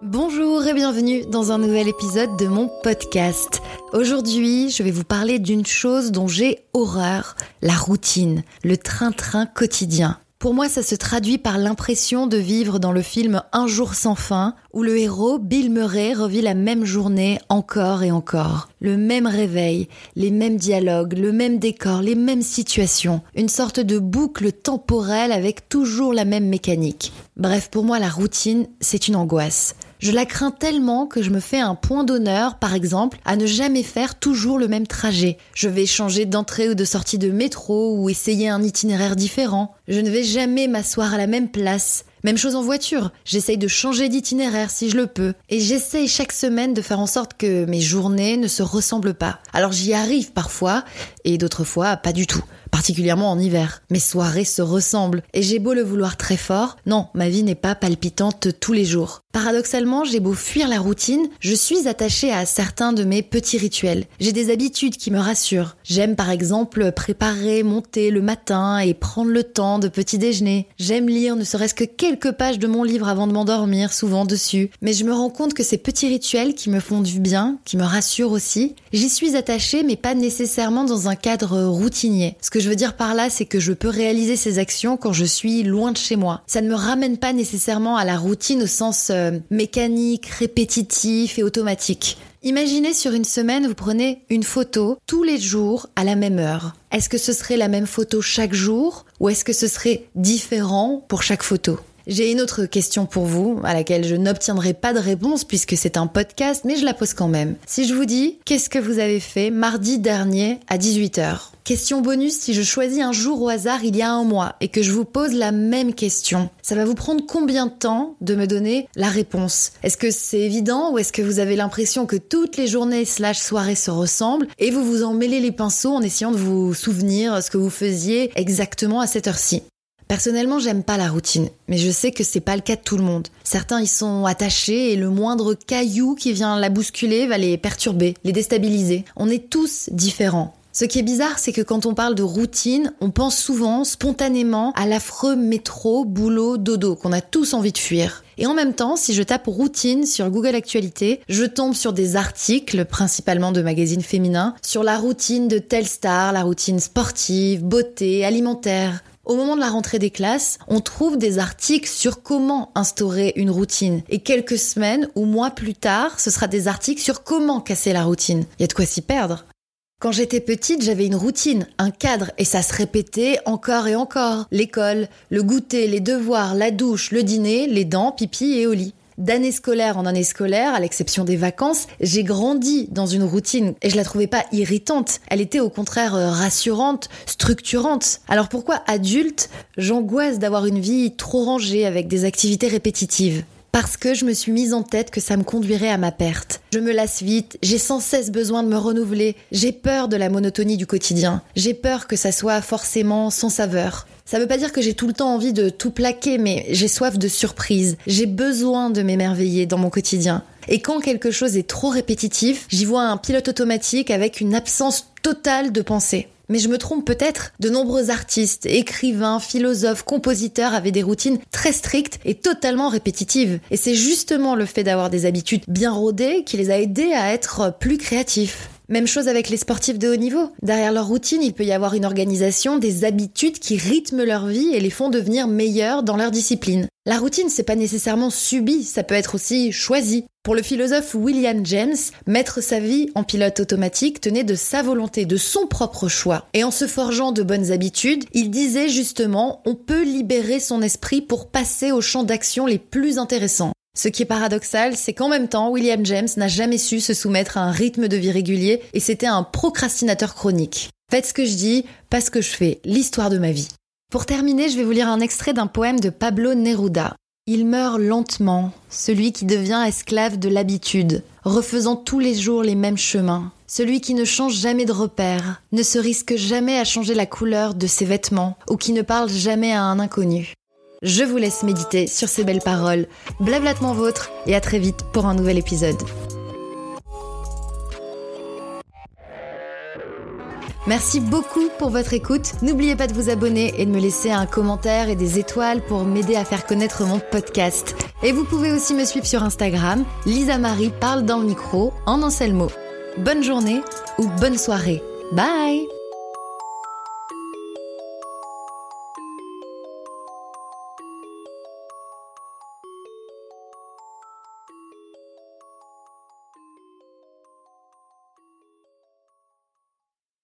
Bonjour et bienvenue dans un nouvel épisode de mon podcast. Aujourd'hui, je vais vous parler d'une chose dont j'ai horreur, la routine, le train-train quotidien. Pour moi, ça se traduit par l'impression de vivre dans le film Un jour sans fin, où le héros, Bill Murray, revit la même journée encore et encore. Le même réveil, les mêmes dialogues, le même décor, les mêmes situations. Une sorte de boucle temporelle avec toujours la même mécanique. Bref, pour moi, la routine, c'est une angoisse. Je la crains tellement que je me fais un point d'honneur, par exemple, à ne jamais faire toujours le même trajet. Je vais changer d'entrée ou de sortie de métro ou essayer un itinéraire différent. Je ne vais jamais m'asseoir à la même place. Même chose en voiture, j'essaye de changer d'itinéraire si je le peux, et j'essaye chaque semaine de faire en sorte que mes journées ne se ressemblent pas. Alors j'y arrive parfois, et d'autres fois pas du tout particulièrement en hiver. Mes soirées se ressemblent, et j'ai beau le vouloir très fort, non, ma vie n'est pas palpitante tous les jours. Paradoxalement, j'ai beau fuir la routine, je suis attachée à certains de mes petits rituels. J'ai des habitudes qui me rassurent. J'aime par exemple préparer mon thé le matin et prendre le temps de petit déjeuner. J'aime lire ne serait-ce que quelques pages de mon livre avant de m'endormir, souvent dessus. Mais je me rends compte que ces petits rituels qui me font du bien, qui me rassurent aussi, j'y suis attachée mais pas nécessairement dans un cadre routinier. Que je veux dire par là, c'est que je peux réaliser ces actions quand je suis loin de chez moi. Ça ne me ramène pas nécessairement à la routine au sens euh, mécanique, répétitif et automatique. Imaginez sur une semaine, vous prenez une photo tous les jours à la même heure. Est-ce que ce serait la même photo chaque jour ou est-ce que ce serait différent pour chaque photo? J'ai une autre question pour vous, à laquelle je n'obtiendrai pas de réponse puisque c'est un podcast, mais je la pose quand même. Si je vous dis, qu'est-ce que vous avez fait mardi dernier à 18h Question bonus, si je choisis un jour au hasard il y a un mois et que je vous pose la même question, ça va vous prendre combien de temps de me donner la réponse? Est-ce que c'est évident ou est-ce que vous avez l'impression que toutes les journées slash soirées se ressemblent et vous vous en mêlez les pinceaux en essayant de vous souvenir ce que vous faisiez exactement à cette heure-ci? Personnellement, j'aime pas la routine, mais je sais que c'est pas le cas de tout le monde. Certains y sont attachés et le moindre caillou qui vient la bousculer va les perturber, les déstabiliser. On est tous différents. Ce qui est bizarre, c'est que quand on parle de routine, on pense souvent, spontanément, à l'affreux métro, boulot, dodo, qu'on a tous envie de fuir. Et en même temps, si je tape routine sur Google Actualité, je tombe sur des articles, principalement de magazines féminins, sur la routine de telle star, la routine sportive, beauté, alimentaire. Au moment de la rentrée des classes, on trouve des articles sur comment instaurer une routine. Et quelques semaines ou mois plus tard, ce sera des articles sur comment casser la routine. Il y a de quoi s'y perdre. Quand j'étais petite, j'avais une routine, un cadre, et ça se répétait encore et encore. L'école, le goûter, les devoirs, la douche, le dîner, les dents, pipi et au lit d'année scolaire en année scolaire, à l'exception des vacances, j'ai grandi dans une routine et je la trouvais pas irritante. Elle était au contraire euh, rassurante, structurante. Alors pourquoi adulte, j'angoisse d'avoir une vie trop rangée avec des activités répétitives? Parce que je me suis mise en tête que ça me conduirait à ma perte. Je me lasse vite, j'ai sans cesse besoin de me renouveler, j'ai peur de la monotonie du quotidien, j'ai peur que ça soit forcément sans saveur. Ça veut pas dire que j'ai tout le temps envie de tout plaquer, mais j'ai soif de surprise. J'ai besoin de m'émerveiller dans mon quotidien. Et quand quelque chose est trop répétitif, j'y vois un pilote automatique avec une absence totale de pensée. Mais je me trompe peut-être. De nombreux artistes, écrivains, philosophes, compositeurs avaient des routines très strictes et totalement répétitives. Et c'est justement le fait d'avoir des habitudes bien rodées qui les a aidés à être plus créatifs. Même chose avec les sportifs de haut niveau. Derrière leur routine, il peut y avoir une organisation, des habitudes qui rythment leur vie et les font devenir meilleurs dans leur discipline. La routine, c'est pas nécessairement subi, ça peut être aussi choisi. Pour le philosophe William James, mettre sa vie en pilote automatique tenait de sa volonté, de son propre choix. Et en se forgeant de bonnes habitudes, il disait justement, on peut libérer son esprit pour passer aux champs d'action les plus intéressants. Ce qui est paradoxal, c'est qu'en même temps, William James n'a jamais su se soumettre à un rythme de vie régulier et c'était un procrastinateur chronique. Faites ce que je dis, pas ce que je fais, l'histoire de ma vie. Pour terminer, je vais vous lire un extrait d'un poème de Pablo Neruda. Il meurt lentement, celui qui devient esclave de l'habitude, refaisant tous les jours les mêmes chemins. Celui qui ne change jamais de repère, ne se risque jamais à changer la couleur de ses vêtements, ou qui ne parle jamais à un inconnu. Je vous laisse méditer sur ces belles paroles. Blablatement vôtre et à très vite pour un nouvel épisode. Merci beaucoup pour votre écoute. N'oubliez pas de vous abonner et de me laisser un commentaire et des étoiles pour m'aider à faire connaître mon podcast. Et vous pouvez aussi me suivre sur Instagram, Lisa Marie parle dans le micro en un mot. Bonne journée ou bonne soirée. Bye